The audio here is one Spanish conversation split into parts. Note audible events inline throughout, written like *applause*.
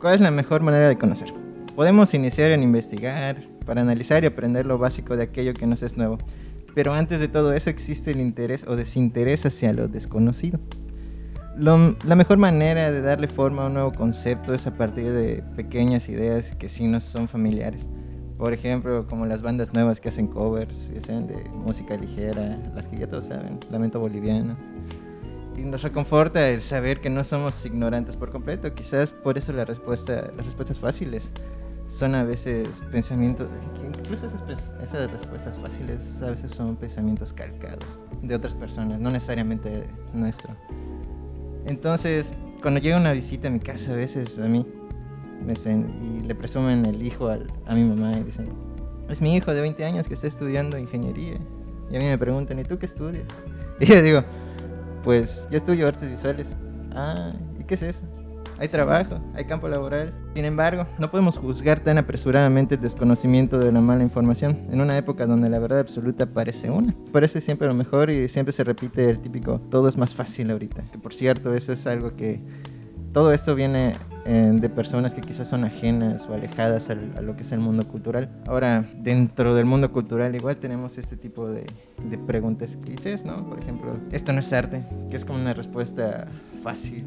¿Cuál es la mejor manera de conocer? Podemos iniciar en investigar, para analizar y aprender lo básico de aquello que nos es nuevo. Pero antes de todo eso existe el interés o desinterés hacia lo desconocido. la mejor manera de darle forma a un nuevo concepto es a partir de pequeñas ideas que sí nos son familiares. Por ejemplo, como las bandas nuevas que hacen covers, que sean de música ligera, las que ya todos saben, Lamento Boliviano. Y nos reconforta el saber que no somos ignorantes por completo. Quizás por eso la respuesta, las respuestas fáciles son a veces pensamientos, incluso esas, esas, respuestas fáciles a veces son pensamientos calcados de otras personas, no necesariamente nuestro. Entonces, cuando llega una visita a mi casa, a veces a mí, me dicen, y le presumen el hijo a mi mamá y dicen, es mi hijo de 20 años que está estudiando ingeniería. Y a mí me preguntan, ¿y tú qué estudias? *laughs* Y yo digo, pues yo estudio artes visuales. Ah, ¿y qué es eso? hay trabajo, hay campo laboral. Sin embargo, no podemos juzgar tan apresuradamente el desconocimiento de la mala información en una época donde la verdad absoluta parece una. Parece siempre lo mejor y siempre se repite el típico todo es más fácil ahorita. Que por cierto, eso es algo que todo esto viene eh, de personas que quizás son ajenas o alejadas a lo que es el mundo cultural. Ahora, dentro del mundo cultural igual tenemos este tipo de, de preguntas clichés, ¿no? Por ejemplo, esto no es arte, que es como una respuesta fácil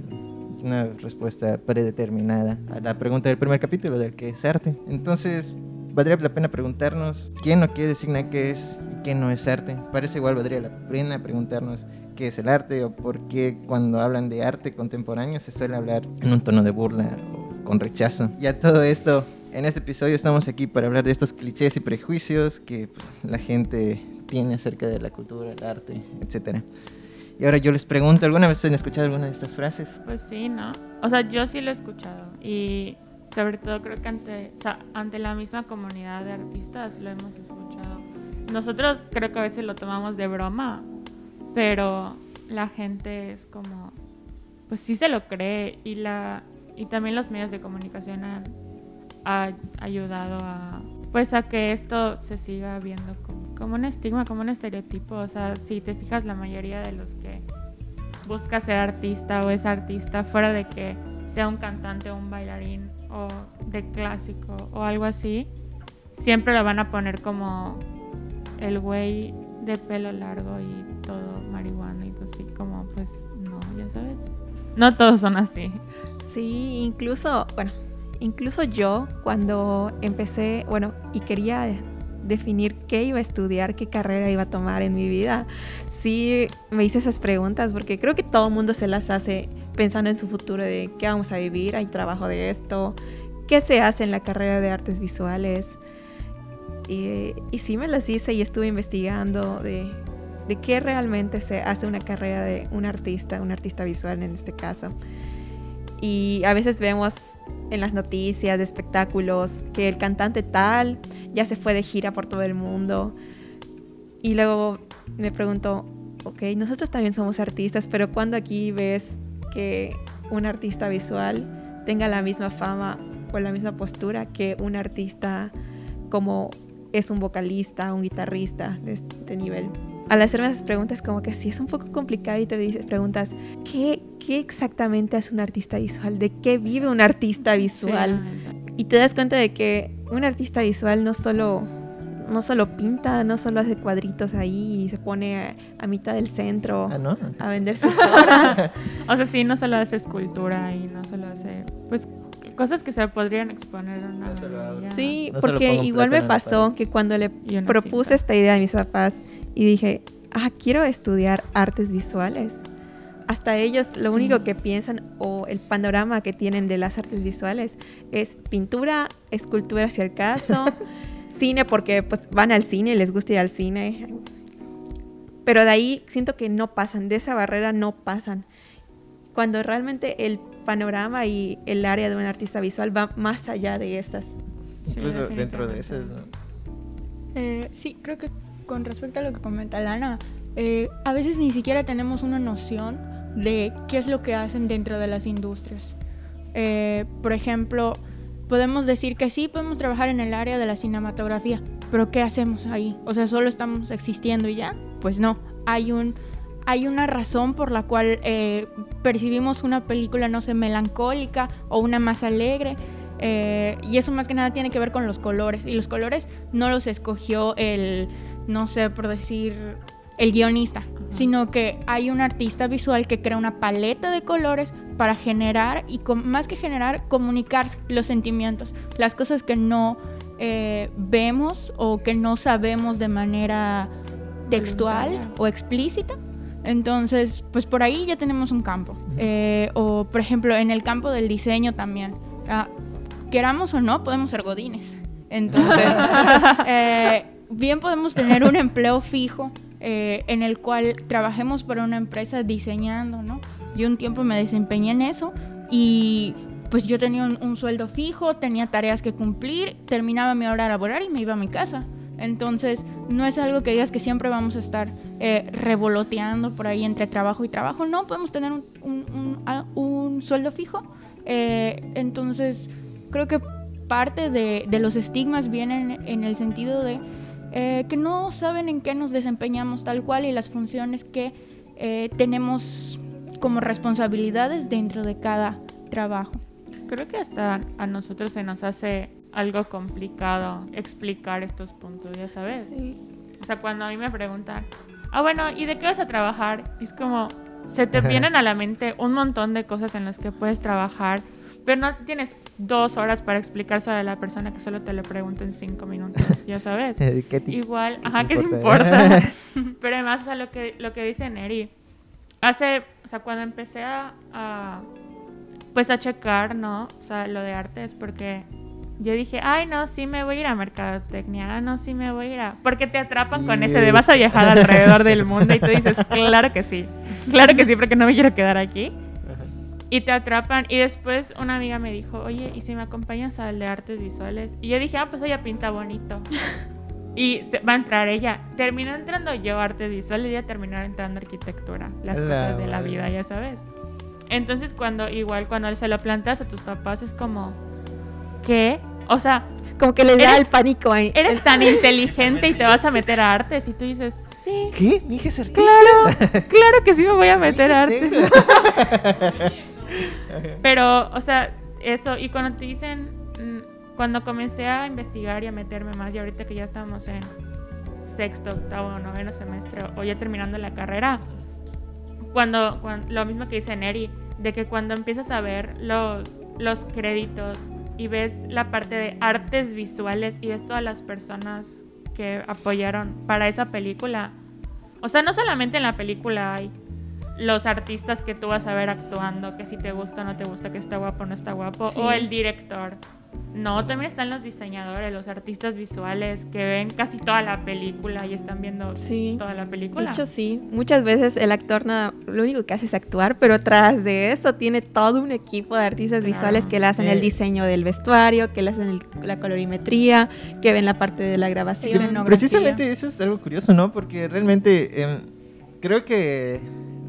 una respuesta predeterminada a la pregunta del primer capítulo, del que es arte. Entonces, valdría la pena preguntarnos quién o qué designa qué es y qué no es arte. Parece igual valdría la pena preguntarnos qué es el arte o por qué cuando hablan de arte contemporáneo se suele hablar en un tono de burla o con rechazo. Y a todo esto, en este episodio estamos aquí para hablar de estos clichés y prejuicios que pues, la gente tiene acerca de la cultura, el arte, etcétera. Y ahora yo les pregunto, ¿alguna vez han escuchado alguna de estas frases? Pues sí, ¿no? O sea, yo sí lo he escuchado. Y sobre todo creo que ante, o sea, ante la misma comunidad de artistas lo hemos escuchado. Nosotros creo que a veces lo tomamos de broma, pero la gente es como, pues sí se lo cree y, la, y también los medios de comunicación han, ayudado a, pues a que esto se siga viendo como como un estigma, como un estereotipo. O sea, si te fijas, la mayoría de los que busca ser artista o es artista, fuera de que sea un cantante o un bailarín o de clásico o algo así, siempre lo van a poner como el güey de pelo largo y todo marihuana y así como pues no, ya sabes. No todos son así. Sí, incluso, bueno, incluso yo cuando empecé, bueno, y quería definir qué iba a estudiar, qué carrera iba a tomar en mi vida, sí me hice esas preguntas porque creo que todo el mundo se las hace pensando en su futuro de qué vamos a vivir, hay trabajo de esto, qué se hace en la carrera de artes visuales. Y, sí me las hice y estuve investigando de, de qué realmente se hace una carrera de un artista, un artista visual en este caso. Y a veces vemos en las noticias de espectáculos que el cantante tal ya se fue de gira por todo el mundo. Y luego me pregunto, ok, nosotros también somos artistas, pero cuando aquí ves que un artista visual tenga la misma fama o la misma postura que un artista como es un vocalista, un guitarrista de este nivel. Al hacerme esas preguntas como que sí es un poco complicado y te dices, preguntas, ¿qué, ¿qué exactamente es un artista visual? ¿De qué vive un artista visual? y te das cuenta de que un artista visual no solo, no solo pinta, no solo hace cuadritos ahí y se pone a, mitad del centro ah, a vender sus obras. *laughs* o sea, sí, no solo hace escultura y no solo hace, pues, cosas que se podrían exponer en una Sí, porque igual me pasó que cuando le propuse esta idea a mis papás y dije, ah, quiero estudiar artes visuales hasta ellos lo único que piensan o el panorama que tienen de las artes visuales es pintura, escultura si el caso, *laughs* cine porque pues van al cine, les gusta ir al cine. Pero de ahí siento que no pasan, de esa barrera no pasan. Cuando realmente el panorama y el área de un artista visual va más allá de estas. Incluso dentro de eso. Eh, sí, creo que con respecto a lo que comenta Lana, eh, a veces ni siquiera tenemos una noción de qué es lo que hacen dentro de las industrias. Eh, por ejemplo, podemos decir que sí podemos trabajar en el área de la cinematografía, pero ¿qué hacemos ahí? O sea, solo estamos existiendo y ya. Pues no, hay un hay una razón por la cual eh, percibimos una película, no sé, melancólica o una más alegre. Eh, y eso más que nada tiene que ver con los colores. Y los colores no los escogió el, no sé, por decir, el guionista, sino que hay un artista visual que crea una paleta de colores para generar y más que generar, comunicar los sentimientos, las cosas que no eh, vemos o que no sabemos de manera textual o explícita. Entonces, pues por ahí ya tenemos un campo. Eh, o, por ejemplo, en el campo del diseño también. Ah, queramos o no, podemos ser godines. Entonces, *laughs* eh, bien podemos tener un empleo fijo eh, en el cual trabajemos para una empresa diseñando, ¿no? Yo un tiempo me desempeñé en eso y pues yo tenía un, sueldo fijo, tenía tareas que cumplir, terminaba mi hora laboral y me iba a mi casa. Entonces, no es algo que digas que siempre vamos a estar eh, revoloteando por ahí entre trabajo y trabajo. No, podemos tener un, sueldo fijo. Eh, entonces, creo que parte de, los estigmas vienen en el sentido de eh, que no saben en qué nos desempeñamos tal cual y las funciones que tenemos como responsabilidades dentro de cada trabajo. Creo que hasta a nosotros se nos hace algo complicado explicar estos puntos, ya sabes. Sí. O sea, cuando a mí me preguntan, ah, bueno, ¿y de qué vas a trabajar? es como, se te *laughs* vienen a la mente un montón de cosas en las que puedes trabajar, pero no tienes dos horas para explicar sobre la persona que solo te lo pregunta en cinco minutos, ya sabes. *laughs* ¿Qué Igual, ajá, ¿qué te importa? *laughs* pero además, o sea, lo que, lo que dice Neri, hace, o sea, cuando empecé a, a, pues a checar, ¿no? O sea, lo de arte es porque yo dije, ay, no, sí me voy a ir a mercadotecnia, ah, no, sí me voy a ir a... Porque te atrapan con ese de vas a viajar alrededor del *laughs* mundo y tú dices, claro que sí, claro que sí, porque no me quiero quedar aquí. Y te atrapan. Y después una amiga me dijo, oye, ¿y si me acompañas al de artes visuales? Y yo dije, ah, pues ella pinta bonito. *laughs* y va a entrar ella. Terminó entrando yo artes visuales y ella terminó entrando arquitectura. Las cosas de la vida, ya sabes. Entonces cuando, igual cuando se lo planteas a tus papás es como ¿qué? O sea... Como que les da el pánico ahí. Eres tan *laughs* inteligente y te vas a meter a artes y tú dices, sí. ¿Qué? ¿Mi hija es artista? Claro, *laughs* claro que sí me voy a meter a artes. *laughs* Pero, o sea, eso, y cuando te dicen, mm, cuando comencé a investigar y a meterme más, y ahorita que ya estamos en sexto, octavo, noveno semestre, o ya terminando la carrera, cuando, cuando lo mismo que dice Neri, de que cuando empiezas a ver los, los créditos y ves la parte de artes visuales y ves todas las personas que apoyaron para esa película. O sea, no solamente en la película hay los artistas que tú vas a ver actuando, que si te gusta o no te gusta, que está guapo o no está guapo, o el director. No, también están los diseñadores, los artistas visuales que ven casi toda la película y están viendo toda la película. De hecho, sí. Muchas veces el actor nada, lo único que hace es actuar, pero tras de eso tiene todo un equipo de artistas visuales que le hacen el diseño del vestuario, que le hacen la colorimetría, que ven la parte de la grabación. Precisamente eso es algo curioso, ¿no? Porque realmente em, creo que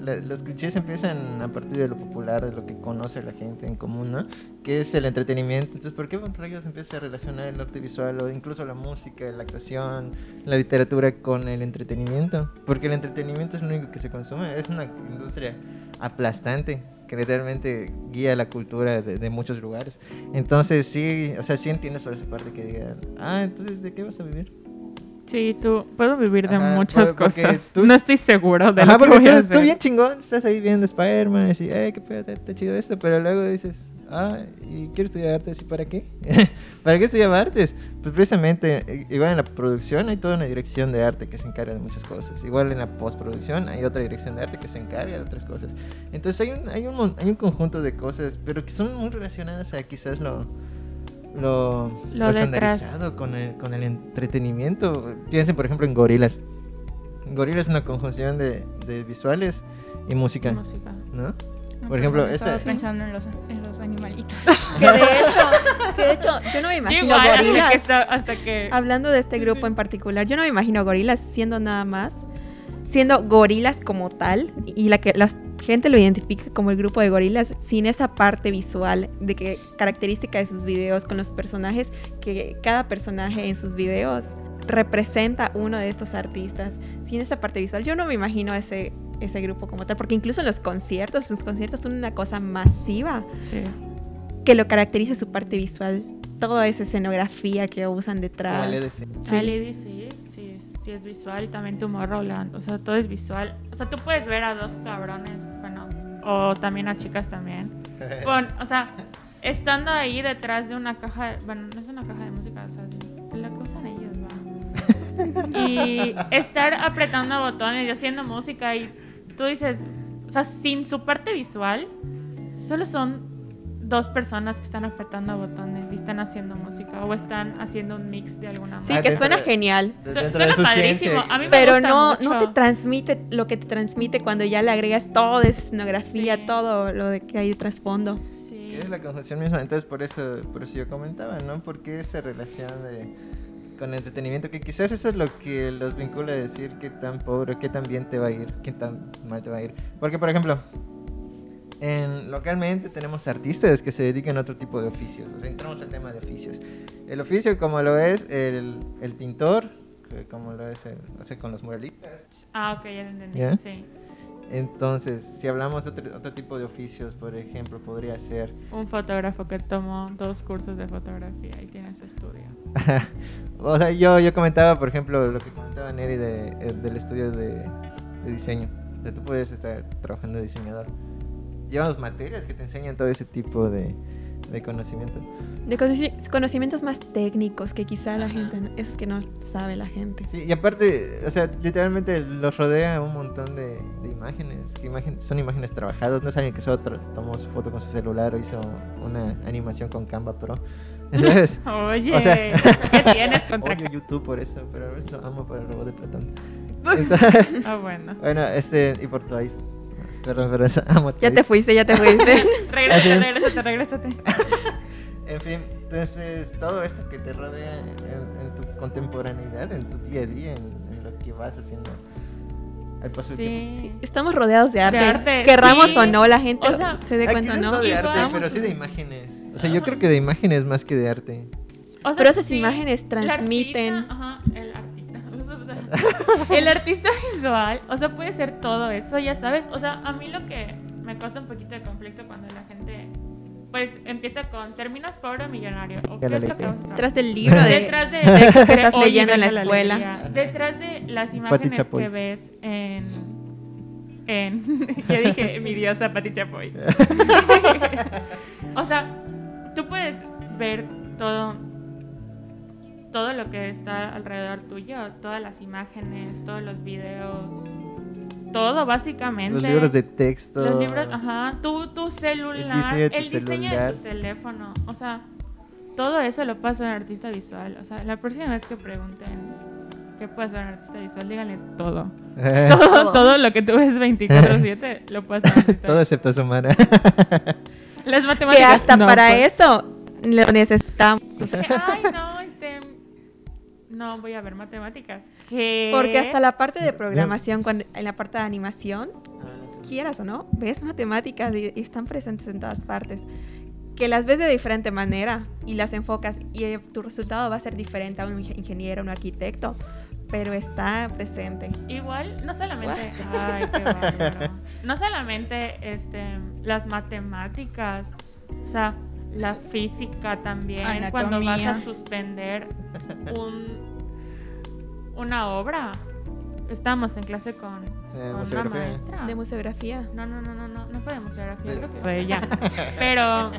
los clichés empiezan a partir de lo popular, de lo que conoce la gente en común, ¿no? Que es el entretenimiento. Entonces, ¿por qué se empieza a relacionar el arte visual o incluso la música, la actuación, la literatura con el entretenimiento? Porque el entretenimiento es lo único que se consume. Es una industria aplastante que literalmente guía la cultura de, muchos lugares. Entonces, sí, o sea, sí entiendes por esa parte que digan, ah, entonces, ¿de qué vas a vivir? Sí, tú puedo vivir de muchas cosas. No estoy seguro de lo que voy a hacer. Tú bien chingón, estás ahí viendo Spider-Man y dices, eh, qué pedo, está chido esto, pero luego dices, ah, y quiero estudiar artes, ¿y para qué? *laughs* ¿Para qué estudiar artes? Pues precisamente, igual en la producción hay toda una dirección de arte que se encarga de muchas cosas. Igual en la postproducción hay otra dirección de arte que se encarga de otras cosas. Entonces hay un, hay un, hay un conjunto de cosas, pero que son muy relacionadas a quizás lo lo, estandarizado con el, con el entretenimiento. Piensen, por ejemplo, en Gorilas. Gorilas es una conjunción de, visuales y música. ¿No? Por ejemplo, estaba pensando en los, en los animalitos. *laughs* que de hecho, que de hecho, yo no me imagino gorilas. Hasta que, Hablando de este grupo en particular, yo no me imagino gorilas siendo nada más, siendo gorilas como tal, y la que las gente lo identifica como el grupo de gorilas sin esa parte visual de que característica de sus videos con los personajes, que cada personaje en sus videos representa uno de estos artistas. Sin esa parte visual, yo no me imagino ese ese grupo como tal, porque incluso en los conciertos, sus conciertos son una cosa masiva Sí. que lo caracteriza su parte visual, toda esa escenografía que usan detrás. el EDC. Sí. Sí, sí, sí es visual y también Tomorrowland, o sea, todo es visual. O sea, tú puedes ver a dos cabrones, o también a chicas también. *laughs* Con, o sea, estando ahí detrás de una caja, bueno, no es una caja de música, o sea, de la que usan ellos, va. *laughs* Y estar apretando botones y haciendo música y tú dices, o sea, sin su parte visual, solo son dos personas que están apretando botones y están haciendo música o están haciendo un mix de alguna Sí, manera. que dentro suena de- genial. Su- suena padrísimo. A mí me Pero gusta no, mucho. no te transmite lo que te transmite cuando ya le agregas toda esa escenografía, Sí. todo lo de que hay de trasfondo. Sí. Que es la conjunción misma. Entonces, por eso, por eso yo comentaba, ¿no? Porque esa relación de, con entretenimiento, que quizás eso es lo que los vincula a decir qué tan pobre, qué tan bien te va a ir, qué tan mal te va a ir. Porque, por ejemplo, en, localmente tenemos artistas que se dedican a otro tipo de oficios. O sea, entramos al tema de oficios. El oficio, como lo es el, el pintor, como lo es el, o sea, con los muralistas. Ah, ok, ya lo entendí. ¿Ya? Sí. Entonces, si hablamos de otro, otro tipo de oficios, por ejemplo, podría ser Un fotógrafo que tomó dos cursos de fotografía y tiene su estudio. *laughs* o sea, yo, yo comentaba, por ejemplo, lo que comentaba Neri de, eh, del estudio de, de diseño. O sea, tú puedes estar trabajando de diseñador. Llevamos materias que te enseñan todo ese tipo de, de conocimiento. De conoci- conocimientos más técnicos que quizá la gente, es que no sabe la gente. Sí, y aparte, o sea, literalmente los rodea un montón de, de imágenes. Imagen- son imágenes trabajadas. No es alguien que solo tomó su foto con su celular o hizo una animación con Canva Pro. *laughs* Entonces, Oye, O sea- ¿qué tienes *laughs* contra odio YouTube por eso, pero a veces lo amo por el robot de Platón. *laughs* Entonces, Ah, bueno. Bueno, este, y por Twice. Perdón, pero eso, *laughs* amo Ya te fuiste, ya te fuiste. *laughs* *laughs* Regrésate, regrésate, regrésate. En fin, entonces todo esto que te rodea en, en tu contemporaneidad, en tu día a día, en, en lo que vas haciendo al paso del tiempo. Sí. Estamos rodeados de arte. arte, Querramos sí. o no, la gente O sea, se dé cuenta, ¿no? no de arte, pero sí de imágenes. O sea, yo creo que de imágenes más que de arte. O sea, Pero esas sí, imágenes el transmiten. artista- ajá, el artista. *laughs* El artista visual, o sea, puede ser todo eso, ya sabes. O sea, a mí lo que me causa un poquito de conflicto cuando la gente, pues, empieza con términos pobre o millonario. ¿O Ya qué es lo que? Detrás del libro de... detrás de, *laughs* texto que estás leyendo en la escuela. Detrás de las imágenes que ves en. en *laughs* ya dije mi diosa Pati Chapoy. o sea, tú puedes ver todo. Todo lo que está alrededor tuyo, todas las imágenes, todos los videos, todo básicamente. Los libros de texto. Los libros, ajá, tu, tu celular, diseño el de tu diseño celular. de tu teléfono, o sea, todo eso lo pasa un artista visual. O sea, la próxima vez que pregunten qué puede hacer un artista visual, díganles todo. Todo, todo lo que tú ves 24-7 lo pasa un artista Todo excepto Sumara. Las Que matemáticas. hasta no, para pues. eso lo necesitamos. Que, Ay, no, este. No voy a ver matemáticas. ¿Qué? Porque hasta la parte de programación, cuando, en la parte de animación, quieras o no, ves matemáticas y, y están presentes en todas partes. Que las ves de diferente manera y las enfocas y eh, tu resultado va a ser diferente a un inge- ingeniero, un arquitecto, pero está presente. Igual, no solamente. *laughs* Ay, qué bárbaro. *laughs* No solamente este, las matemáticas, o sea, la física también. Cuando vas a suspender un, una obra. Estamos en clase con, Eh, con una maestra. De museografía. No, no, no, no, no, no fue de museografía, De- creo que fue ella. *laughs* Pero,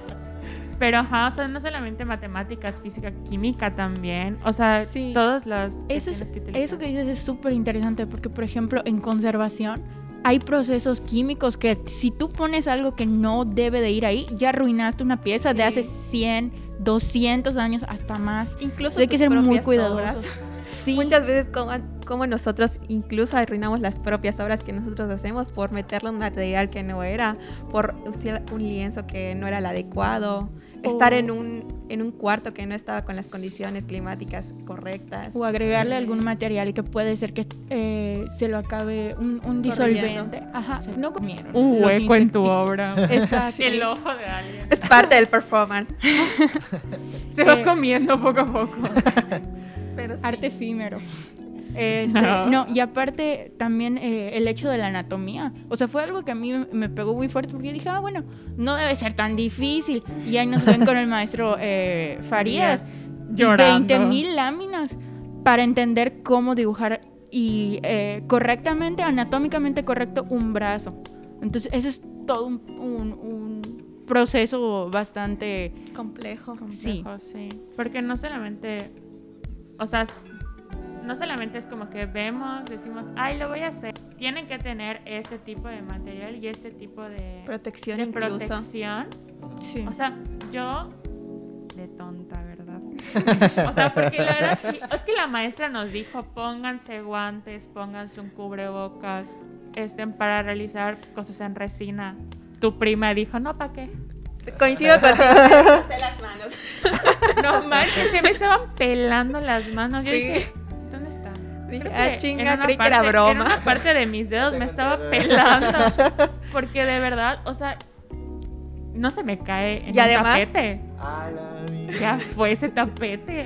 pero, ajá, o sea, no solamente matemáticas, física, química también. O sea, Sí. todas las. Eso, es, que eso que dices es súper interesante porque, por ejemplo, en conservación hay procesos químicos que si tú pones algo que no debe de ir ahí, ya arruinaste una pieza de hace 100, 200 años hasta más. Incluso hay que ser muy cuidadosos. Sí. Muchas veces como, como nosotros incluso arruinamos las propias obras que nosotros hacemos por meterle un material que no era, por usar un lienzo que no era el adecuado, estar O- en un, en un cuarto que no estaba con las condiciones climáticas correctas. O agregarle Sí. algún material que puede ser que eh, se lo acabe un, un disolvente. Ajá. No comieron. un hueco en tu obra. *laughs* Exacto. El ojo de alguien. Es parte del performance. *laughs* Se va Eh, comiendo poco a poco. *laughs* Pero sí. Arte efímero. *laughs* Este, No. no. y aparte también eh, el hecho de la anatomía. O sea, fue algo que a mí me pegó muy fuerte porque yo dije, ah, bueno, no debe ser tan difícil. Y ahí nos ven con el maestro eh, *laughs* Farías. Llorando. 20 mil láminas para entender cómo dibujar y eh, correctamente, anatómicamente correcto, un brazo. Entonces, eso es todo un, un- un proceso bastante... Complejo. Sí. Complejo, sí. Porque no solamente, o sea, no solamente es como que vemos, decimos, ay, lo voy a hacer. Tienen que tener este tipo de material y este tipo de, Protección de incluso. protección. Sí. O sea, yo de tonta, ¿verdad? *laughs* o sea, porque la verdad es que la maestra nos dijo, pónganse guantes, pónganse un cubrebocas, estén para realizar cosas en resina. Tu prima dijo, no, ¿para qué? Coincido *laughs* contigo. las manos. *laughs* No manches, se me estaban pelando las manos. Yo Sí. dije, ¿dónde está? Dije, ah, que chinga, creí que era broma. En una parte de mis dedos me estaba pelando. *laughs* Porque de verdad, o sea, no se me cae en Y un además- tapete. Ya fue ese tapete.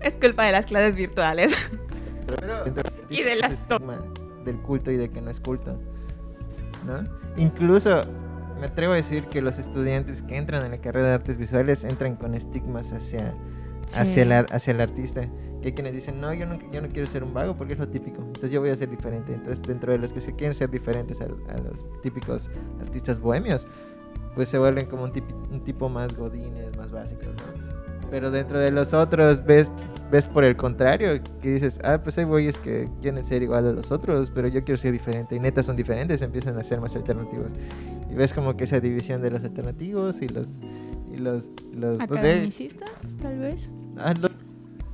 Es culpa de las clases virtuales. Pero- Y de las del culto y de que no es culto. ¿No? Incluso me atrevo a decir que los estudiantes que entran en la carrera de artes visuales entran con estigmas hacia, Sí. hacia, el, hacia el artista. Que hay quienes dicen, no yo, no, yo no quiero ser un vago porque es lo típico. Entonces yo voy a ser diferente. Entonces dentro de los que se quieren ser diferentes a, a los típicos artistas bohemios, pues se vuelven como un, tipi- un tipo más godines, más básicos. ¿no? Pero dentro de los otros ves ves por el contrario, que dices, ah, pues hay güeyes que quieren ser igual a los otros, pero yo quiero ser diferente. Y neta son diferentes, empiezan a ser más alternativos. Y ves como que esa división de los alternativos y los... Y los, los no sé, Academicistas, tal vez. ah,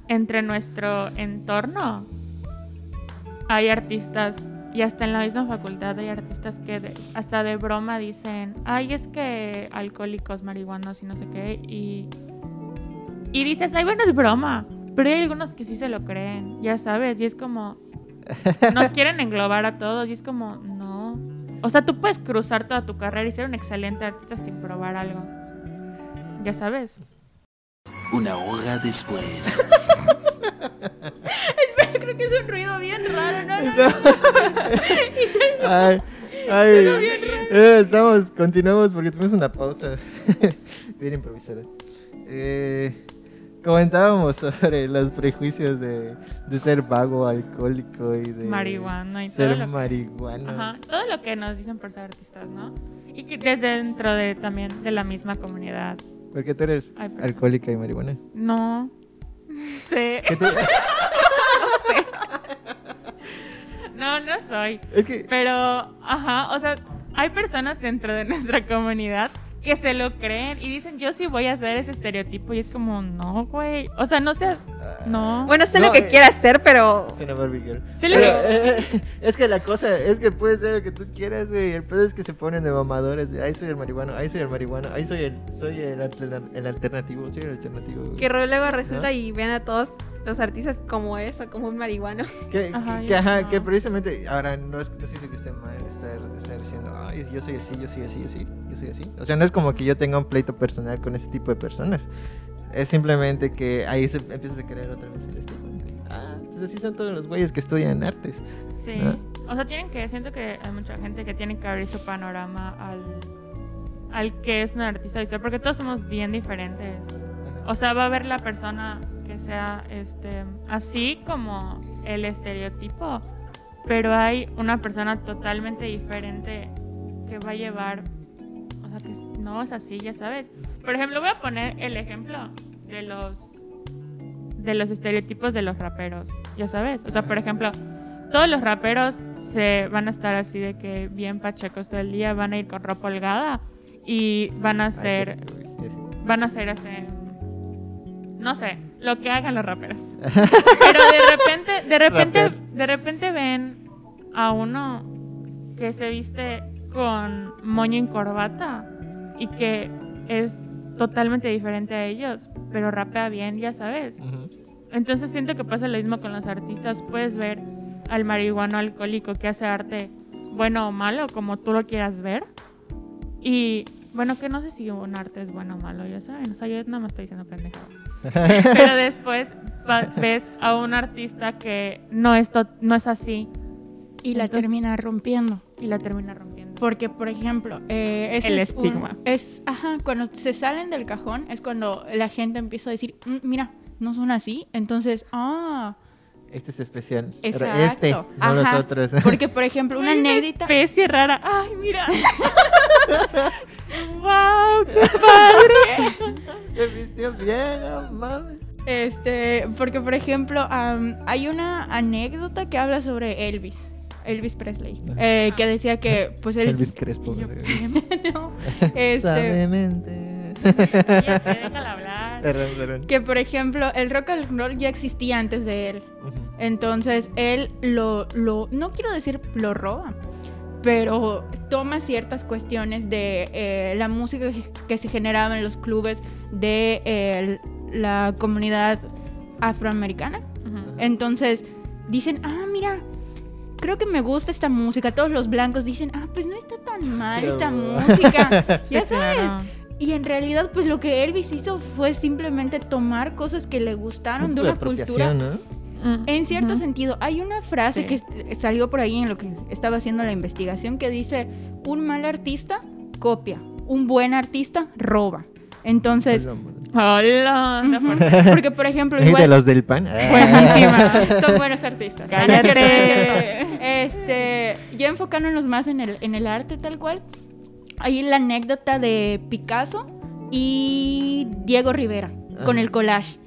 Entre nuestro entorno hay artistas, y hasta en la misma facultad hay artistas que de- hasta de broma dicen, ay, es que alcohólicos, marihuanos y no sé qué. Y, y dices, ay, bueno, es broma. Pero hay algunos que sí se lo creen, ya sabes, y es como, nos quieren englobar a todos, y es como, no. O sea, tú puedes cruzar toda tu carrera y ser un excelente artista sin probar algo. Ya sabes. Una hora después. *laughs* Creo que es un ruido bien raro, ¿no? no, no. *laughs* Ay, ay, eh, estamos, continuamos porque tuvimos una pausa *laughs* bien improvisada. Eh, comentábamos sobre los prejuicios de, de ser vago, alcohólico y de Marihuana y todo ser lo que- marihuano. Ajá, todo lo que nos dicen por ser artistas, ¿no? Y que desde dentro de también de la misma comunidad. Porque tú eres Ay, alcohólica y marihuana. No. *laughs* ¿Qué te- *laughs* No, no soy. es que Pero, ajá, o sea, hay personas dentro de nuestra comunidad que se lo creen y dicen, yo sí voy a hacer ese estereotipo. Y es como, no, güey. O sea, no seas. No. Bueno, sé No, lo que eh, quieras hacer, pero una Barbie girl. Sí lo- Pero, eh, es que la cosa es que puede ser lo que tú quieras, güey. El pedo es que se ponen de mamadores. de, Ahí soy el marihuano, ahí soy el marihuano, ahí soy el, soy el, el alternativo, soy el alternativo. güey. que luego resulta ¿No? y ven a todos los artistas como eso, como un marihuano. *laughs* Que, Ajá, que- ajá, no. que precisamente, ahora no es no sé si que esté mal estar, estar diciendo, ay, yo soy así, yo soy así, yo soy, yo soy así. O sea, no es como que yo tenga un pleito personal con ese tipo de personas. Es simplemente que ahí se empiezas a creer otra vez el estigma. de, Ah, pues así son todos los güeyes que estudian artes. Sí. ¿no? O sea, tienen que, siento que hay mucha gente que tiene que abrir su panorama al, al que es un artista visual, porque todos somos bien diferentes. O sea, va a haber la persona que sea este así como el estereotipo, pero hay una persona totalmente diferente que va a llevar, o sea, que no es así, ya sabes. Por ejemplo, voy a poner el ejemplo de los de los estereotipos de los raperos, ya sabes. O sea, por ejemplo, todos los raperos se van a estar así de que bien pachecos todo el día, van a ir con ropa holgada y van a ser van a hacer ese no sé lo que hagan los raperos. *laughs* Pero de repente de repente Raper. de repente ven a uno que se viste con moño y corbata y que es totalmente diferente a ellos pero rapea bien ya sabes. Entonces siento que pasa lo mismo con los artistas. Puedes ver al marihuano alcohólico que hace arte bueno o malo como tú lo quieras ver y bueno, que no sé si un arte es bueno o malo, ya saben. O sea, yo nada más estoy diciendo pendejadas. *laughs* Pero después va- ves a un artista que no es, to- no es así Y la Entonces- termina rompiendo. y la termina rompiendo. Porque, por ejemplo, eh, ese El es un- estigma. es, ajá, cuando se salen del cajón es cuando la gente empieza a decir, "Mm, mira, no son así. Entonces, ah, Este es especial. Exacto. Este, no los Ajá. otros. porque, por ejemplo, una anécdota. especie rara. Ay, mira. *laughs* wow, qué padre. *laughs* Se vistió bien, no mames. Este, porque por ejemplo, hay una anécdota que habla sobre Elvis, Elvis Presley, eh, que decía que, pues él, Elvis Crespo. Yo, *laughs* no, *laughs* este, Suavemente. Déjala hablar. Perdón, perdón. que por ejemplo el rock and roll ya existía antes de él, entonces él lo, lo, no quiero decir lo roba, pero toma ciertas cuestiones de eh, la música que se generaba en los clubes de eh, la comunidad afroamericana. Entonces dicen, ah, mira, creo que me gusta esta música. Todos los blancos dicen, ah, pues no está tan mal *laughs* Sí, esta música. ya sabes. claro. Y en realidad, pues lo que Elvis hizo fue simplemente tomar cosas que le gustaron de una cultura. Mm, En cierto sentido, hay una frase Sí. que salió por ahí en lo que estaba haciendo la investigación que dice, un mal artista copia, un buen artista roba. Entonces, Hola, porque por ejemplo, *laughs* ¿Y de igual... los del pan? *laughs* Buenísima. Son buenos artistas. Ah, no es cierto, no es cierto. Cállate. Este, ya enfocándonos más en el, en el arte tal cual, hay la anécdota de Picasso y Diego Rivera con el collage.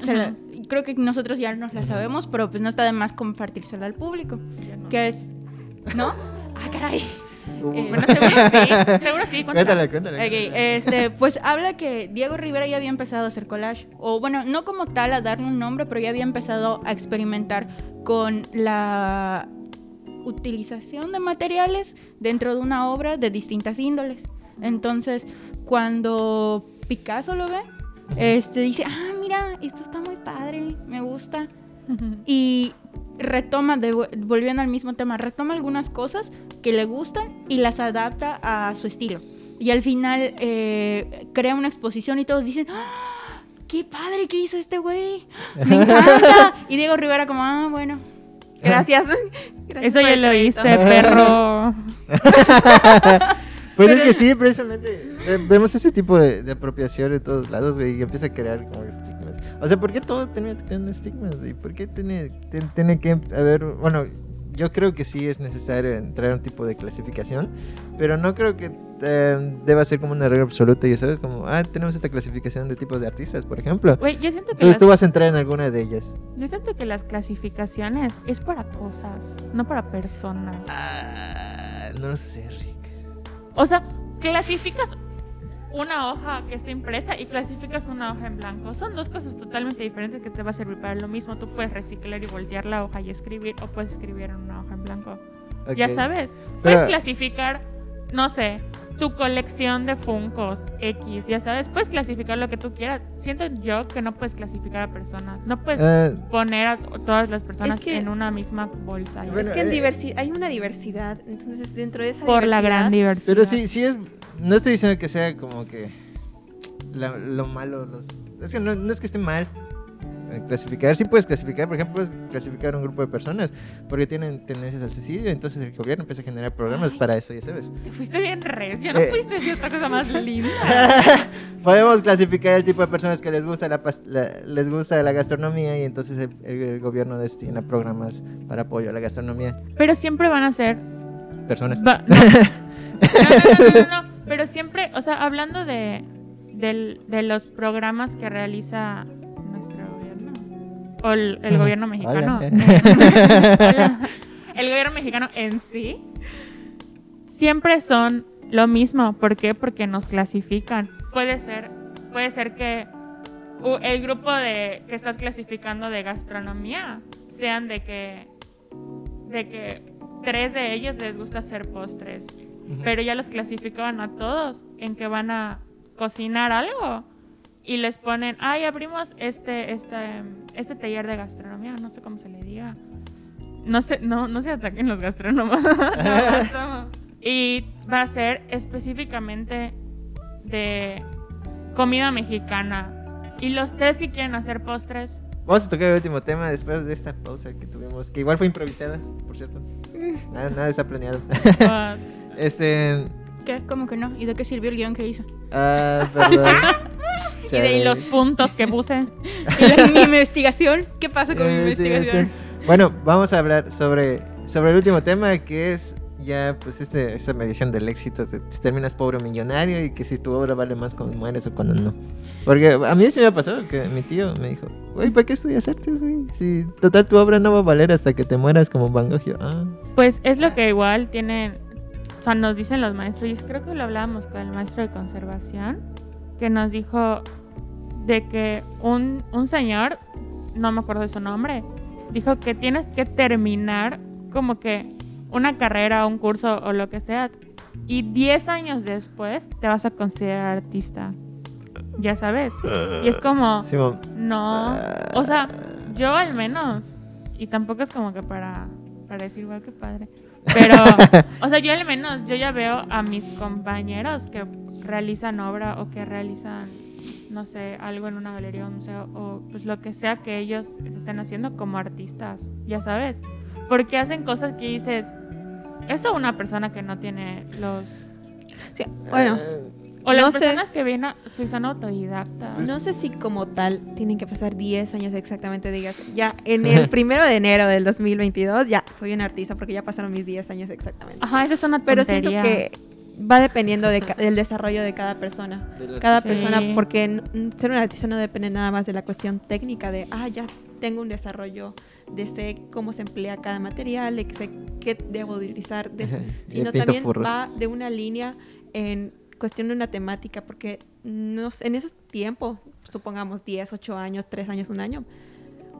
Se la-. Creo que nosotros ya nos la sabemos, pero pues no está de más compartírsela al público. No. Que es, ¿no? Ah, caray. Uh, Eh, Bueno, seguro sí. Seguro sí. Cuéntale, cuéntale. Este, pues habla que Diego Rivera ya había empezado a hacer collage, o bueno, no como tal a darle un nombre, pero ya había empezado a experimentar con la utilización de materiales dentro de una obra de distintas índoles. Entonces, cuando Picasso lo ve, este dice, ah, mira, esto está muy padre, me gusta. Y retoma, de- volviendo al mismo tema, retoma algunas cosas que le gustan y las adapta a su estilo. Y al final eh, crea una exposición y todos dicen, ¡Ah! ¡qué padre que hizo este güey! ¡Me encanta! *laughs* Y Diego Rivera como, ah, bueno. Gracias. *laughs* Gracias Eso el lo hice, perro. *laughs* Pues es que sí, precisamente vemos ese tipo de, de apropiación en todos lados, güey, y empieza a crear como estigmas. O sea, ¿por qué todo termina creando estigmas, güey? ¿Por qué tiene, tiene que haber, bueno, yo creo que sí es necesario entrar a un tipo de clasificación, pero no creo que eh, deba ser como una regla absoluta, ya sabes, como, ah, tenemos esta clasificación de tipos de artistas, por ejemplo. Güey, yo siento que Entonces las, tú vas a entrar en alguna de ellas. yo siento que las clasificaciones es para cosas, no para personas. Ah, no sé, Rick. O sea, clasificas una hoja que está impresa y clasificas una hoja en blanco. Son dos cosas totalmente diferentes que te va a servir para lo mismo. Tú puedes reciclar y voltear la hoja y escribir o puedes escribir en una hoja en blanco. Ya sabes. Pero- Puedes clasificar, no sé, tu colección de Funcos X, ya sabes. Puedes clasificar lo que tú quieras. Siento yo que no puedes clasificar a personas. No puedes Ah, poner a todas las personas que- en una misma bolsa. Bueno, es que en eh, diversi- hay una diversidad, entonces dentro de esa por la gran diversidad, diversidad. Pero sí, sí es. No estoy diciendo que sea como que. la- lo malo. Los, es que no, no es que esté mal. Eh, Clasificar, sí puedes clasificar, por ejemplo, puedes clasificar a un grupo de personas porque tienen tendencias al suicidio, entonces el gobierno empieza a generar programas Ay. para eso, ya sabes. Te fuiste bien recio, no Eh. pudiste decir otra cosa más linda. *laughs* Podemos clasificar el tipo de personas que les gusta la, la- les gusta la gastronomía y entonces el, el- el gobierno destina programas para apoyo a la gastronomía. Pero siempre van a ser. Personas. va- *laughs* no. No, no, no, no, no, Pero siempre, o sea, hablando de, del- de los programas que realiza o el, el gobierno *laughs* mexicano, *laughs* el gobierno mexicano en sí, siempre son lo mismo. ¿Por qué? Porque nos clasifican. Puede ser, puede ser que el grupo de que estás clasificando de gastronomía sean de que de que tres de ellos les gusta hacer postres, pero ya los clasificaban a todos en que van a cocinar algo y les ponen, ay, abrimos este este este taller de gastronomía, no sé cómo se le diga. No sé, no no se ataquen los gastrónomos. *laughs* No, y va a ser específicamente de comida mexicana Y los tres que quieren hacer postres. Vamos a tocar el último tema después de esta pausa que tuvimos, que igual fue improvisada, por cierto. *laughs* Nada, nada está planeado. *laughs* este. ¿Qué? ¿Cómo que no? ¿Y de qué sirvió el guion que hizo? Ah, perdón. Y de ahí los puntos que puse. *laughs* ¿Y mi investigación? ¿Qué pasa con mi investigación? Bueno, vamos a hablar sobre, sobre el último tema que es ya pues este, esta medición del éxito, de si terminas pobre o millonario y que si tu obra vale más cuando mueres o cuando no. Porque a mí sí me pasó que mi tío me dijo, güey, ¿para qué estudias artes, güey? Si total tu obra no va a valer hasta que te mueras como Van Gogh. Yo, ah. Pues es lo que igual tienen, o sea, nos dicen los maestros, y creo que lo hablábamos con el maestro de conservación, que nos dijo de que un, un señor, no me acuerdo de su nombre, dijo que tienes que terminar como que una carrera, un curso o lo que sea, y 10 años después te vas a considerar artista. Ya sabes. Y es como, *laughs* Simón, no, o sea, yo al menos, y tampoco es como que para, para decir, wow, qué padre. Pero, *laughs* o sea, yo al menos, yo ya veo a mis compañeros que realizan obra o que realizan, no sé, algo en una galería o un museo o pues lo que sea que ellos estén haciendo como artistas, ya sabes. Porque hacen cosas que dices, eso una persona que no tiene los... Sí, bueno, O las No sé. personas que vienen, a- sí, son autodidactas. no sé si como tal tienen que pasar 10 años exactamente, digas, ya en *laughs* el primero de enero del 2022 ya soy un artista porque ya pasaron mis 10 años exactamente. Ajá, eso es una Pero siento tontería. que va dependiendo de ca- del desarrollo de cada persona. Cada Sí. persona, porque ser un artista no depende nada más de la cuestión técnica de, ah, ya tengo un desarrollo de sé cómo se emplea cada material, de que sé qué debo utilizar, de- *laughs* sino también furros. va de una línea en cuestión de una temática, porque no sé, en ese tiempo, supongamos 10, 8 años, 3 años, un año,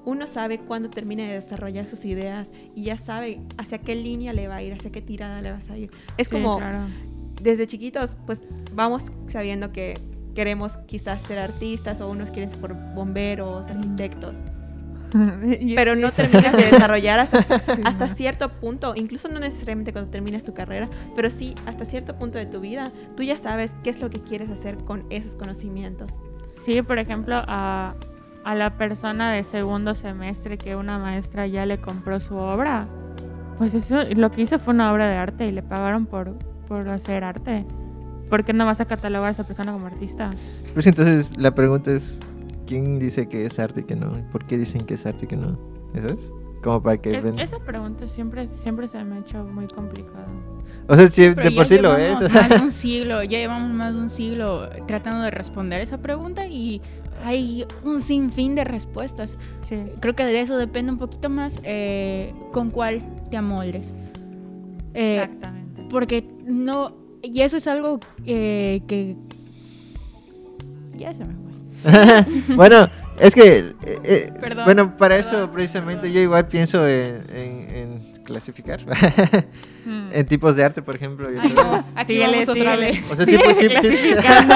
uno sabe cuándo termina de desarrollar sus ideas y ya sabe hacia qué línea le va a ir, hacia qué tirada le vas a ir. Es Sí, como, claro. Desde chiquitos, pues vamos sabiendo que queremos quizás ser artistas o unos quieren ser bomberos, arquitectos, *laughs* pero no terminas de *laughs* desarrollar hasta, hasta cierto punto, incluso no necesariamente cuando terminas tu carrera, pero sí hasta cierto punto de tu vida, tú ya sabes qué es lo que quieres hacer con esos conocimientos. Sí, por ejemplo, a, a la persona de segundo semestre que una maestra ya le compró su obra, pues eso lo que hizo fue una obra de arte y le pagaron por, por hacer arte. ¿Por qué no vas a catalogar a esa persona como artista? Pues entonces la pregunta es, ¿quién dice que es arte y que no? ¿Por qué dicen que es arte y que no? ¿Eso es? Como para que Es- esa pregunta siempre, siempre se me ha hecho muy complicada. O sea, sí, Pero de por sí lo es. llevamos Más de un siglo, ya llevamos más de un siglo tratando de responder esa pregunta y hay un sinfín de respuestas. Sí. Creo que de eso depende un poquito más eh, con cuál te amoldes. Eh, Exactamente. porque no, y eso es algo eh, que... Ya se me fue. *laughs* bueno, es que... eh, eh, Perdón, bueno, para perdón, eso precisamente perdón. yo igual pienso en, en- en clasificar. Mm. en tipos de arte, por ejemplo. y Ay, no, aquí Síguele, vamos otra vez. O sea, sí, pues, sí, sí. *laughs* clasificando.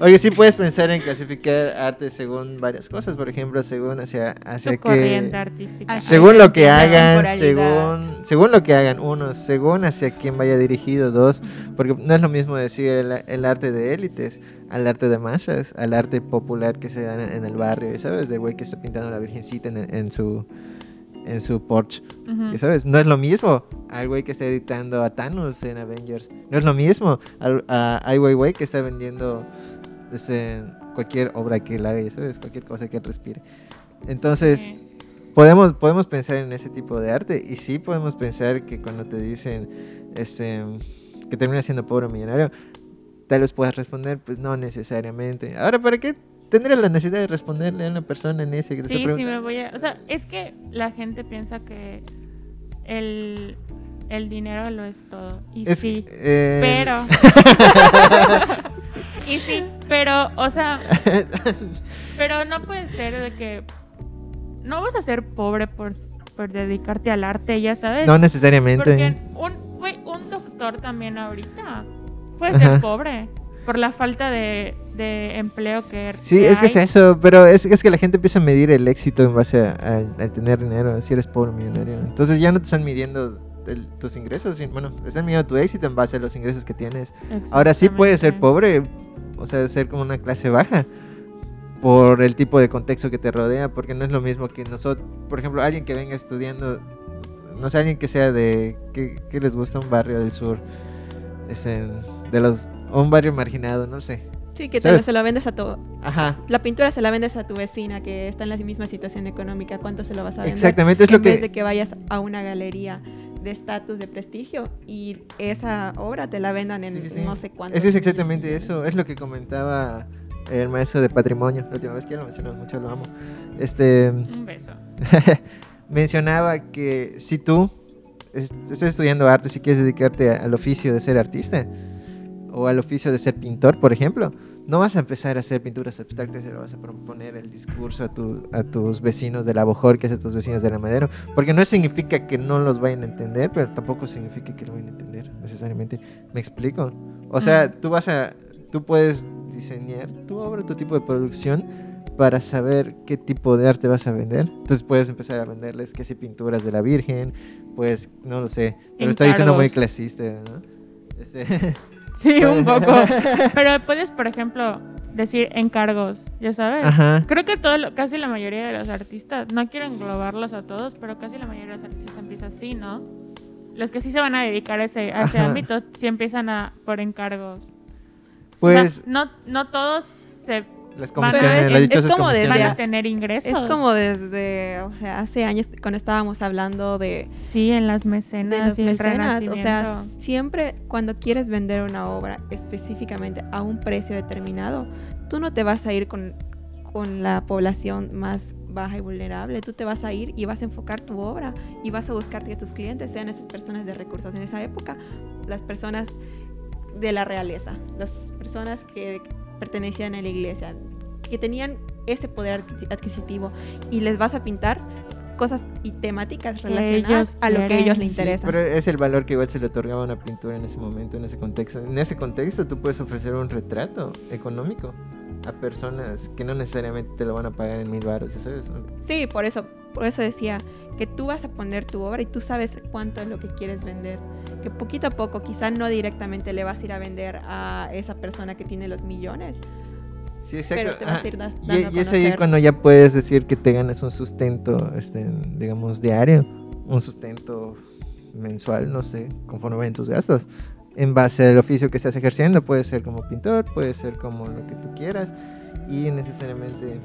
Oye, sí puedes pensar en clasificar arte según varias cosas, por ejemplo, según hacia, hacia qué... artística. Según lo que hagan, según, según lo que hagan, uno, según hacia quién vaya dirigido, dos, porque no es lo mismo decir el, el arte de élites al arte de masas, al arte popular que se da en, el barrio, ¿sabes? Del güey que está pintando la virgencita en, en su en su. ¿ya ¿sabes? No es lo mismo al güey que está editando a Thanos en Avengers, no es lo mismo al, a Ai Weiwei que está vendiendo este, cualquier obra que él haga, ¿ya ¿sabes? Cualquier cosa que él respire. Entonces, Sí. podemos, podemos pensar en ese tipo de arte y sí podemos pensar que cuando te dicen este, que terminas siendo pobre o millonario, tal vez puedas responder, pues no necesariamente. Ahora, ¿para qué tendría la necesidad de responderle a una persona en ese que Sí, sí, me voy a... O sea, es que la gente piensa que el, el dinero lo es todo. Y Es- sí, eh, pero... *laughs* y sí, pero, o sea, *laughs* pero no puede ser de que... No vas a ser pobre por, por dedicarte al arte, ya sabes. no necesariamente. Porque un, un doctor también ahorita puede ser Ajá. pobre por la falta de, de empleo que Sí, que es que es eso, pero es, es que la gente empieza a medir el éxito en base a, a- a tener dinero, si eres pobre millonario. Entonces ya no te están midiendo el- tus ingresos, bueno, te están midiendo tu éxito en base a los ingresos que tienes. Ahora sí puedes ser pobre, o sea, ser como una clase baja, por el tipo de contexto que te rodea, porque no es lo mismo que nosotros, por ejemplo, alguien que venga estudiando, no sé, alguien que sea de, que, que les gusta un barrio del sur, es en- de los, o un barrio marginado, no sé. Sí, que se lo vendes a tu... Ajá, La pintura se la vendes a tu vecina que está en la misma situación económica. ¿Cuánto se lo vas a vender? exactamente, es en lo vez que... de que vayas a una galería de estatus, de prestigio y esa obra te la vendan en Sí, sí, sí. no sé cuánto. Ese es exactamente eso, es lo que comentaba el maestro de patrimonio, la última vez que lo mencionamos mucho, lo amo. Este, Un beso. *laughs* mencionaba que si tú es- estás estudiando arte, si quieres dedicarte al oficio de ser artista o al oficio de ser pintor, por ejemplo, no vas a empezar a hacer pinturas abstractas y le vas a proponer el discurso a, tu- a tus vecinos de la Bojorquez, a tus vecinos de la Madero, porque no significa que no los vayan a entender, pero tampoco significa que lo vayan a entender necesariamente. ¿Me explico? O sea, Mm. tú vas a, tú puedes diseñar tu obra, tu tipo de producción para saber qué tipo de arte vas a vender. Entonces puedes empezar a venderles que si pinturas de la Virgen, pues no lo sé, pero está diciendo muy clasista, ¿no? Este, *laughs* Sí, un poco. *laughs* Pero puedes, por ejemplo, decir encargos, ya sabes. Ajá. Creo que todo, lo- casi la mayoría de los artistas, no quiero englobarlos a todos, pero casi la mayoría de los artistas empieza así, ¿no? Los que sí se van a dedicar a ese, a ese Ajá. ámbito, sí empiezan a por encargos. Pues no, no todos se las comisiones, es- las es como de- van a tener ingresos. Es como desde, o sea, hace años cuando estábamos hablando de, Sí, en las de mecenas los y el mecenas, o sea, siempre cuando quieres vender una obra específicamente a un precio determinado, tú no te vas a ir con, con la población más baja y vulnerable, tú te vas a ir y vas a enfocar tu obra y vas a buscar que tus clientes sean esas personas de recursos. En esa época, las personas de la realeza, las personas que pertenecían a la iglesia, que tenían ese poder adqui- adquisitivo y les vas a pintar cosas y temáticas relacionadas a lo que a ellos les Sí, interesa. pero es el valor que igual se le otorgaba a una pintura en ese momento, en ese contexto. En ese contexto tú puedes ofrecer un retrato económico a personas que no necesariamente te lo van a pagar en mil baros, ¿sabes? Sí, por eso, por eso decía que tú vas a poner tu obra y tú sabes cuánto es lo que quieres vender. Que poquito a poco, quizá no directamente le vas a ir a vender a esa persona que tiene los millones, Sí, exacto. pero te vas a ir Y- dando a Y, es ahí cuando ya puedes decir que te ganas un sustento, este, digamos, diario, un sustento mensual, no sé, conforme vayan tus gastos. En base al oficio que estás ejerciendo, puede ser como pintor, puede ser como lo que tú quieras, y necesariamente,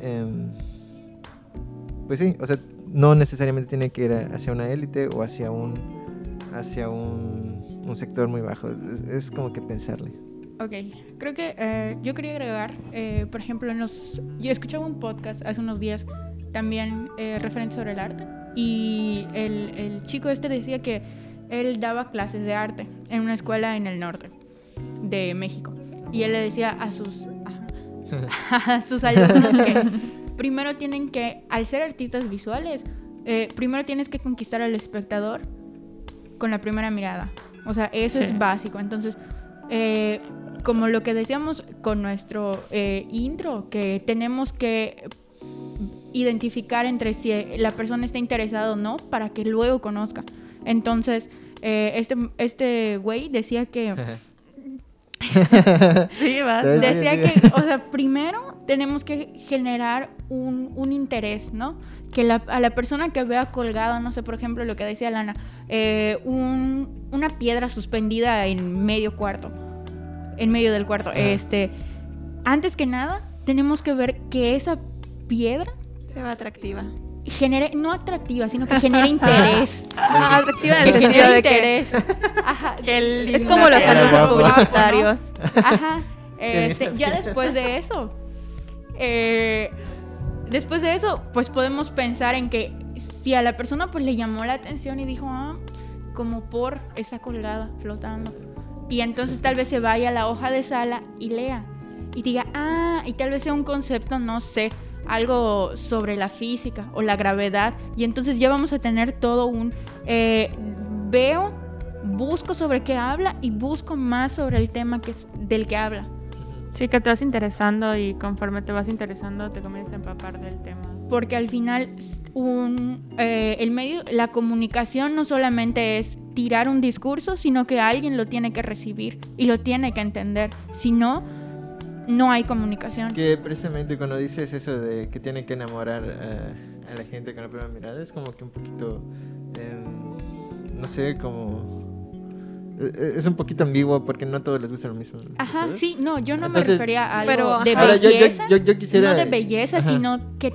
em, pues sí, o sea, no necesariamente tiene que ir hacia una élite o hacia un, hacia un, un sector muy bajo. Es, es como que pensarle. Ok, creo que eh, yo quería agregar, eh, por ejemplo, en los, yo escuchaba un podcast hace unos días también eh, referente sobre el arte y el, el chico este decía que él daba clases de arte en una escuela en el norte de México y él le decía a sus, a sus alumnos que *laughs* primero tienen que, al ser artistas visuales, eh, primero tienes que conquistar al espectador con la primera mirada. O sea, eso Sí. es básico. Entonces, eh, como lo que decíamos con nuestro eh, intro, que tenemos que identificar entre si la persona está interesada o no para que luego conozca. Entonces, eh, este, este güey decía que... *laughs* *laughs* Sí, Decía que, o sea, primero tenemos que generar un, un interés, ¿no? Que la- a la persona que vea colgada, no sé, por ejemplo, lo que decía Lana, eh, un- una piedra suspendida en medio cuarto, en medio del cuarto, este, antes que nada, tenemos que ver que esa piedra Se va atractiva. genere, no atractiva, sino que genere *laughs* interés. Ah, atractiva en que el sentido genere de que interés. Ajá. *laughs* Qué es como los anuncios publicitarios. Ajá. Este, ya después de eso, eh, después de eso, pues podemos pensar en que si a la persona pues le llamó la atención y dijo, ah, como por esa colgada flotando. Y entonces tal vez se vaya a la hoja de sala y lea. Y diga, ah, y tal vez sea un concepto, no sé, algo sobre la física o la gravedad. Y entonces ya vamos a tener todo un... eh, veo, busco sobre qué habla y busco más sobre el tema que es, del que habla. Sí, que te vas interesando y conforme te vas interesando te comienzas a empapar del tema. Porque al final un, eh, el medio, la comunicación no solamente es tirar un discurso, sino que alguien lo tiene que recibir y lo tiene que entender. Si no, no hay comunicación. Que precisamente cuando dices eso de que tiene que enamorar a, a la gente con la primera mirada, es como que un poquito, em, no sé, como... e- e- Es un poquito ambiguo porque no a todos les gusta lo mismo. Ajá, ¿sabes? sí, no, yo no Entonces- me refería a algo Pero, de ajá. Ahora, yo- yo- belleza. yo- yo quisiera- No de belleza, Ajá. sino que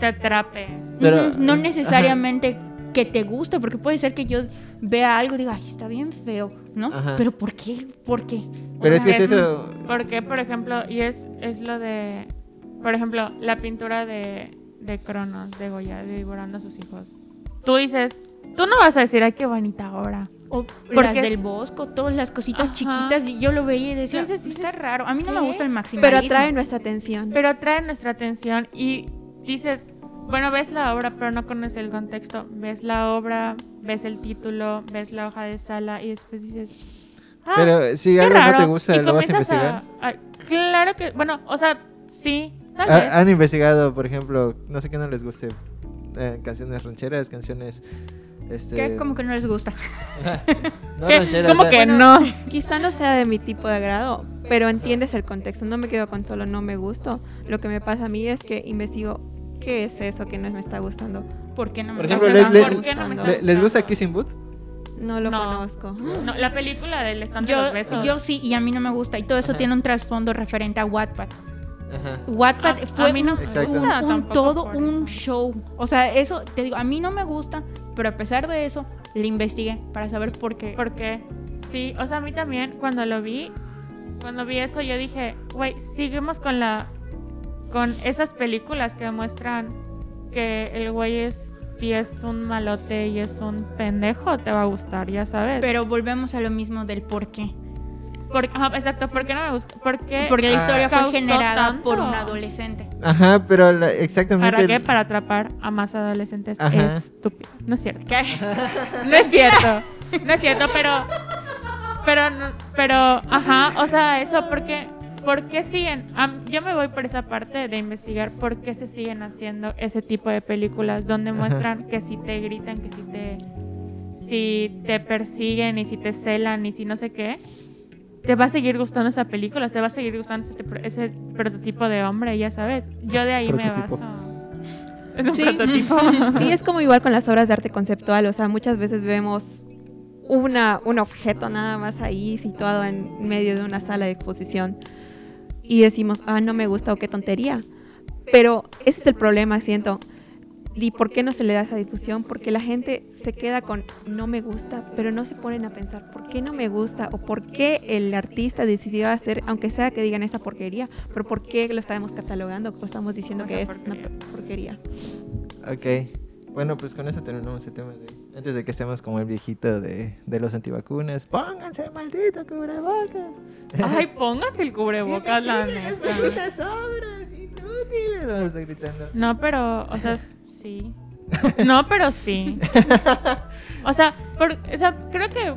Te atrape. Pero, no ajá. necesariamente que te guste, porque puede ser que yo vea algo y diga, ay, está bien feo, ¿no? Ajá. Pero ¿por qué? ¿Por qué? O Pero es que sea, es eso... Porque, por ejemplo, y es, es lo de, por ejemplo, la pintura de, de Cronos, de Goya, de devorando a sus hijos. Tú dices, tú no vas a decir, ay, qué bonita obra. O ¿Por las del bosco, todas las cositas Ajá. chiquitas, y yo lo veía y decía, Sí, sí, sí, está raro. A mí no me gusta el maximalismo. Pero atrae nuestra atención. Pero atrae nuestra atención y dices, bueno, ves la obra, pero no conoces el contexto. Ves la obra, ves el título, ves la hoja de sala y después dices, ah, Pero si qué algo no te gusta, Y ¿lo vas a investigar? a- claro que, bueno, o sea, sí, tal Ha- vez. ¿Han investigado, por ejemplo, no sé qué no les guste? eh, canciones rancheras, canciones... Este... ¿Qué? Como que no les gusta. *laughs* no ¿Qué? rancheras, ¿Cómo o sea, que Bueno, no? Quizá no sea de mi tipo de agrado, pero entiendes el contexto. No me quedo con solo no me gusto. Lo que me pasa a mí es que investigo qué es eso que no me está gustando. ¿Por qué no me Por gusta? ejemplo, está ¿por qué no me gustando. está ¿le- ¿Les gusta gustando? Kissing Booth? No lo No. conozco. No, la película del stand de los Yo, besos. yo sí, y a mí no me gusta. Y todo eso Ajá. tiene un trasfondo referente a Wattpad. Ajá. Wattpad A- fue a mí no un, un- todo un show. O sea, eso, te digo, a mí no me gusta, pero a pesar de eso, le investigué para saber por qué. Porque, sí, o sea, a mí también, cuando lo vi, cuando vi eso, yo dije, güey, seguimos con la. con esas películas que muestran que el güey es. Si es un malote y es un pendejo, te va a gustar, ya sabes. Pero volvemos a lo mismo del por qué. Por- ajá, exacto, ¿por qué no me gusta? Porque, Porque la Ah. historia fue generada tanto. por un adolescente. Ajá, pero la- exactamente... ¿Para qué? Para atrapar a más adolescentes Ajá. estúpidos. No es cierto. *laughs* No es cierto. No es cierto, pero. Pero, pero, ajá, o sea, eso, porque. ¿Por qué siguen? am- yo me voy por esa parte de investigar por qué se siguen haciendo ese tipo de películas donde Ajá. muestran que si te gritan, que si te. Si te persiguen y si te celan y si no sé qué, te va a seguir gustando esa película, te va a seguir gustando ese, pro- ese prototipo de hombre, ya sabes. Yo de ahí me baso. Es un Sí. prototipo. *laughs* Sí, es como igual con las obras de arte conceptual. O sea, muchas veces vemos una, un objeto nada más ahí situado en medio de una sala de exposición y decimos, ah, no me gusta o qué tontería. Pero ese es el problema, siento. ¿Y por qué no se le da esa difusión? Porque la gente se queda con no me gusta, pero no se ponen a pensar por qué no me gusta o por qué el artista decidió hacer, aunque sea que digan esa porquería, pero por qué lo estamos catalogando o estamos diciendo que esto es una porquería. Ok. Bueno, pues con eso terminamos el tema de... Antes de que estemos como el viejito de, de los antivacunas. Pónganse el maldito cubrebocas. Ay, *laughs* póngate el cubrebocas, la las neta. malditas obras inútiles. Vamos a estar gritando. No, pero, o sea, sí. No, pero sí. O sea, por- o sea, creo que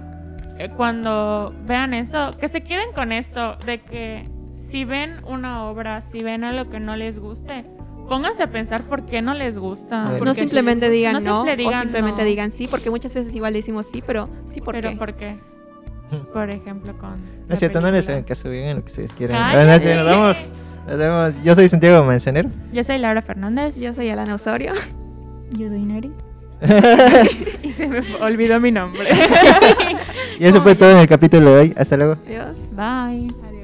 eh, cuando vean eso, que se queden con esto, de que si ven una obra, si ven algo que no les guste, pónganse a pensar por qué no les gusta. No simplemente si- digan no, simple o simplemente no. digan sí, porque muchas veces igual decimos sí, pero sí, ¿por pero qué? ¿por qué? *laughs* Por ejemplo, con. No es cierto, no les hagan caso, digan lo que ustedes quieran. Cállate. Buenas noches, nos vemos. Nos vemos. Yo soy Santiago Manzanero. Yo soy Laura Fernández Yo soy Alana Osorio. Yo doy Neri. *laughs* y se me olvidó mi nombre. *laughs* y eso fue todo en el capítulo de hoy. Hasta luego. Adiós. Bye. Adiós.